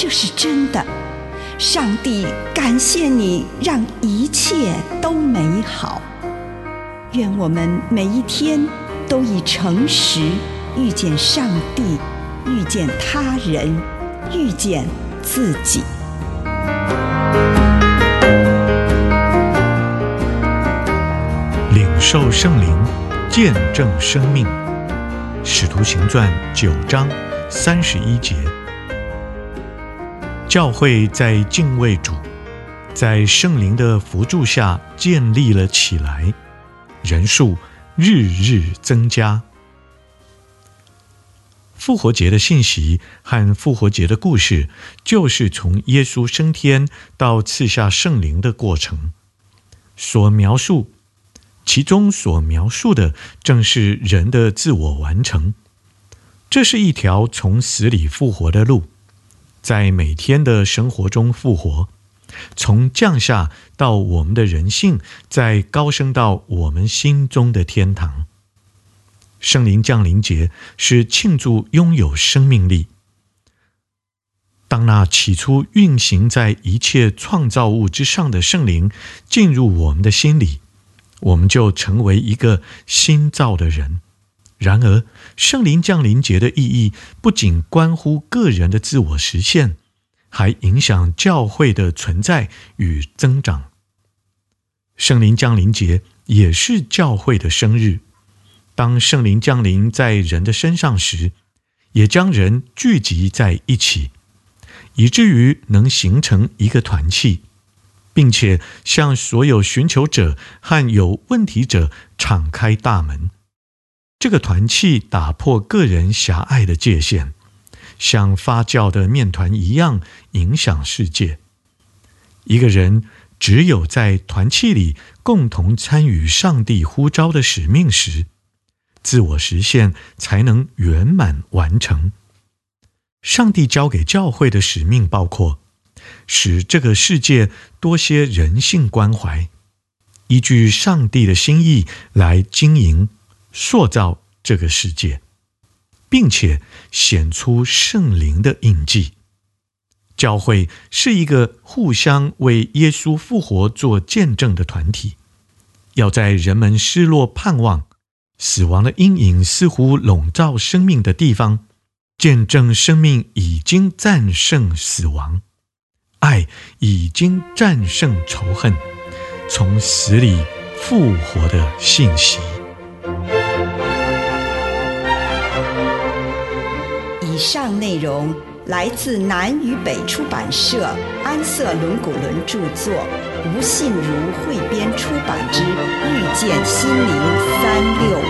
这是真的。上帝感谢你，让一切都美好。愿我们每一天都以诚实遇见上帝，遇见他人，遇见自己。领受圣灵，见证生命。使徒行传九章三十一节。教会在敬畏主，在圣灵的扶助下建立了起来，人数日日增加。复活节的信息和复活节的故事，就是从耶稣升天到赐下圣灵的过程所描述。其中所描述的正是人的自我完成，这是一条从死里复活的路，在每天的生活中复活，从降下到我们的人性，再高升到我们心中的天堂。圣灵降临节是庆祝拥有生命力。当那起初运行在一切创造物之上的圣灵进入我们的心里。我们就成为一个新造的人。然而，圣灵降临节的意义不仅关乎个人的自我实现，还影响教会的存在与增长。圣灵降临节也是教会的生日。当圣灵降临在人的身上时，也将人聚集在一起，以至于能形成一个团契。并且向所有寻求者和有问题者敞开大门。这个团契打破个人狭隘的界限，像发酵的面团一样影响世界。一个人只有在团契里共同参与上帝呼召的使命时，自我实现才能圆满完成。上帝交给教会的使命包括。使这个世界多些人性关怀，依据上帝的心意来经营、塑造这个世界，并且显出圣灵的印记。教会是一个互相为耶稣复活做见证的团体，要在人们失落盼望、死亡的阴影似乎笼罩生命的地方，见证生命已经战胜死亡。爱已经战胜仇恨，从死里复活的信息。以上内容来自南与北出版社安瑟伦古伦著作，吴信如汇编出版之《遇见心灵三六五》。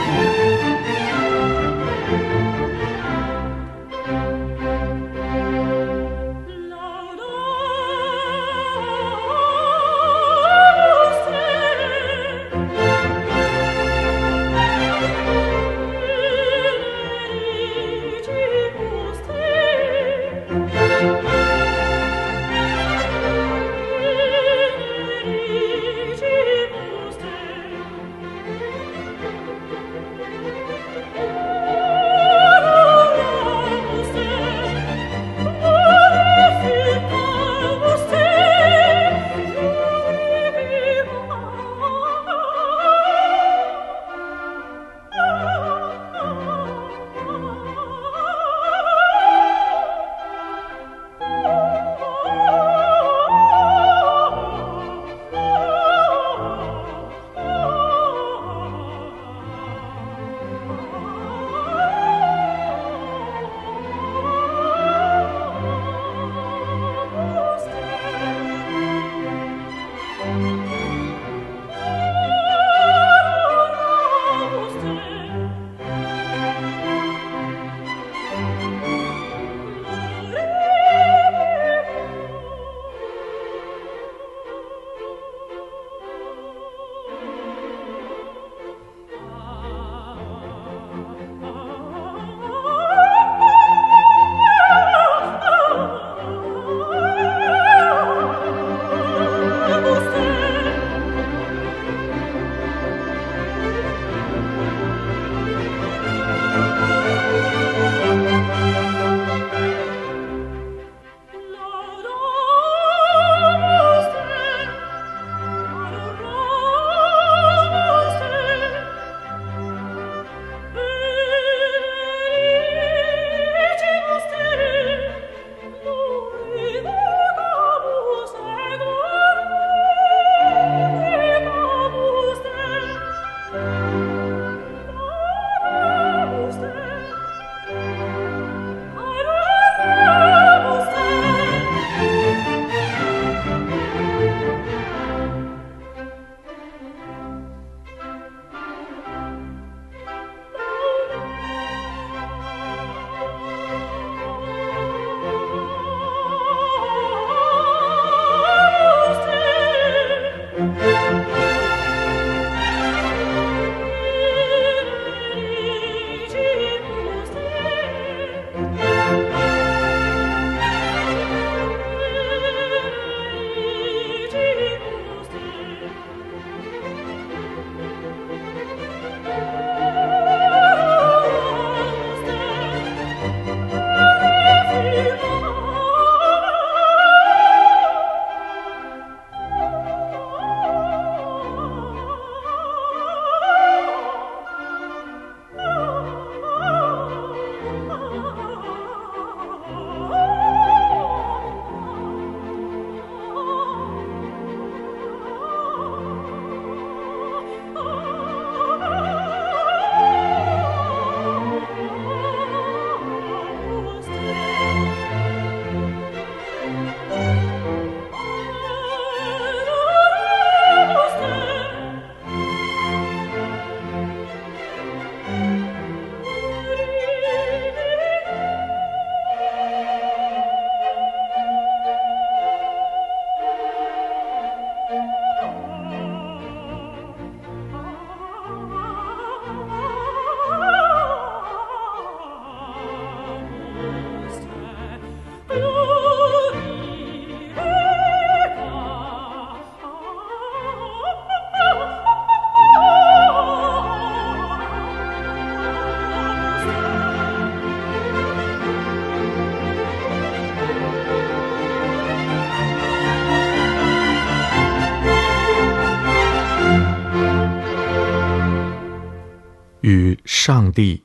与上帝、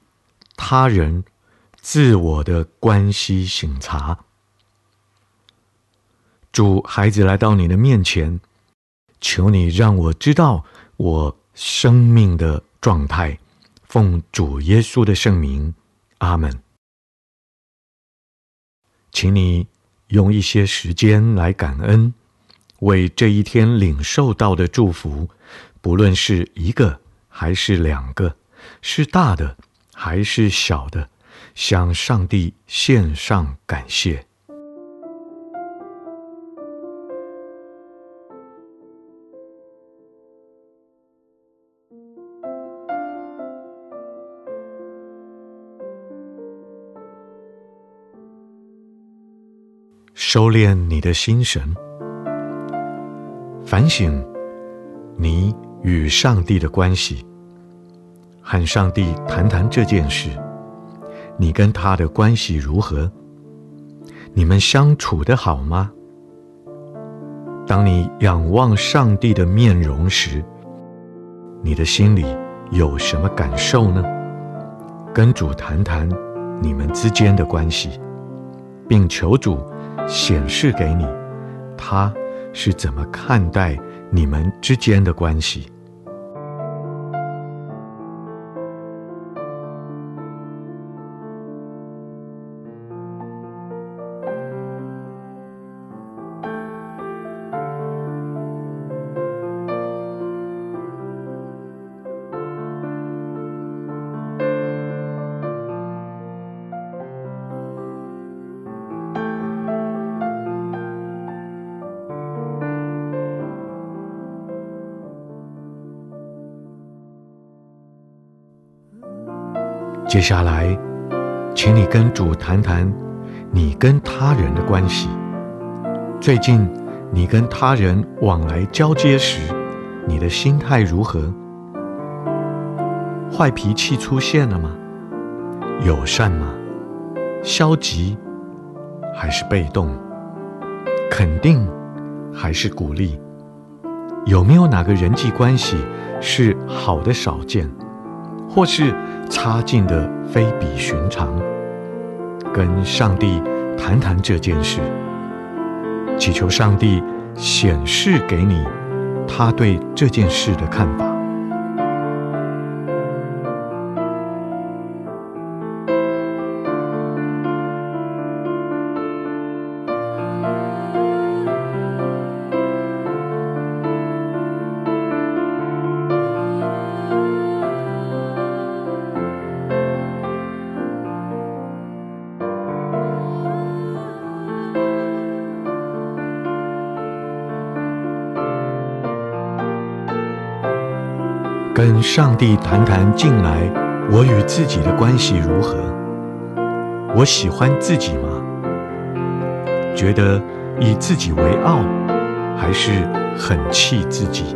他人、自我的关系省察。主，孩子来到你的面前，求你让我知道我生命的状态。奉主耶稣的圣名，阿门。请你用一些时间来感恩，为这一天领受到的祝福，不论是一个还是两个，是大的还是小的，向上帝献上感谢。收敛你的心神，反省你与上帝的关系，和上帝谈谈这件事。你跟他的关系如何？你们相处得好吗？当你仰望上帝的面容时，你的心里有什么感受呢？跟主谈谈你们之间的关系，并求主。显示给你，他是怎么看待你们之间的关系。接下来，请你跟主谈谈你跟他人的关系。最近，你跟他人往来交接时，你的心态如何？坏脾气出现了吗？友善吗？消极还是被动？肯定还是鼓励？有没有哪个人际关系是好的少见？或是差劲的非比寻常，跟上帝谈谈这件事，祈求上帝显示给你他对这件事的看法。跟上帝谈谈近来我与自己的关系如何？我喜欢自己吗？觉得以自己为傲，还是很气自己？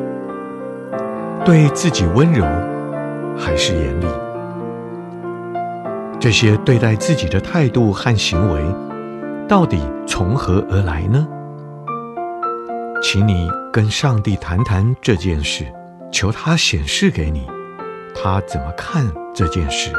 对自己温柔，还是严厉？这些对待自己的态度和行为，到底从何而来呢？请你跟上帝谈谈这件事。求他显示给你，他怎么看这件事。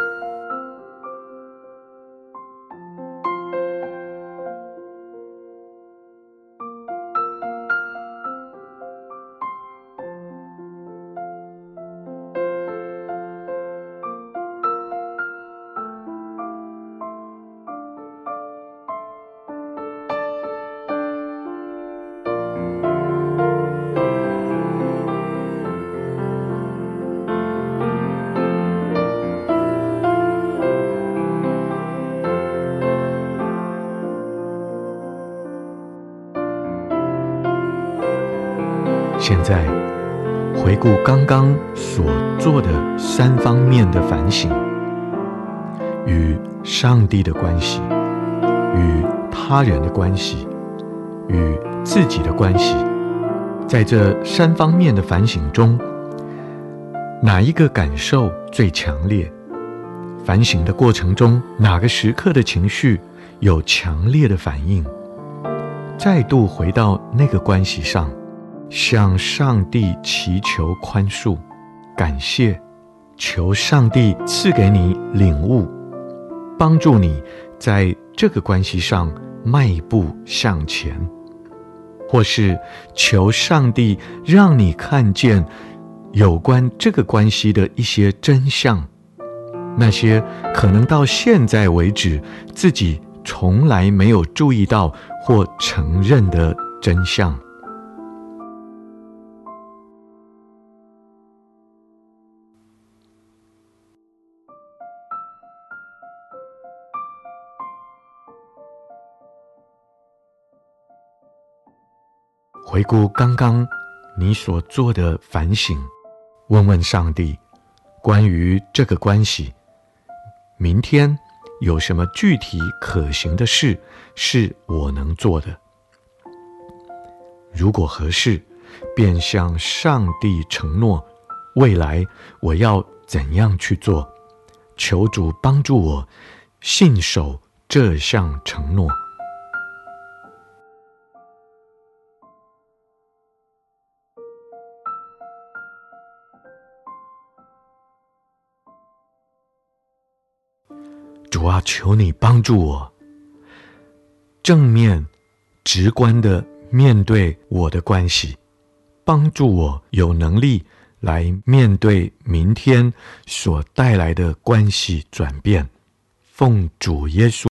现在回顾刚刚所做的三方面的反省：与上帝的关系、与他人的关系、与自己的关系。在这三方面的反省中，哪一个感受最强烈？反省的过程中，哪个时刻的情绪有强烈的反应？再度回到那个关系上。向上帝祈求宽恕、感谢、求上帝赐给你领悟，帮助你在这个关系上迈步向前，或是求上帝让你看见有关这个关系的一些真相，那些可能到现在为止自己从来没有注意到或承认的真相。回顾刚刚你所做的反省，问问上帝，关于这个关系，明天有什么具体可行的事是我能做的？如果合适，便向上帝承诺，未来我要怎样去做？求主帮助我信守这项承诺。我，求你帮助我，正面、直观的面对我的关系，帮助我有能力来面对明天所带来的关系转变。奉主耶稣。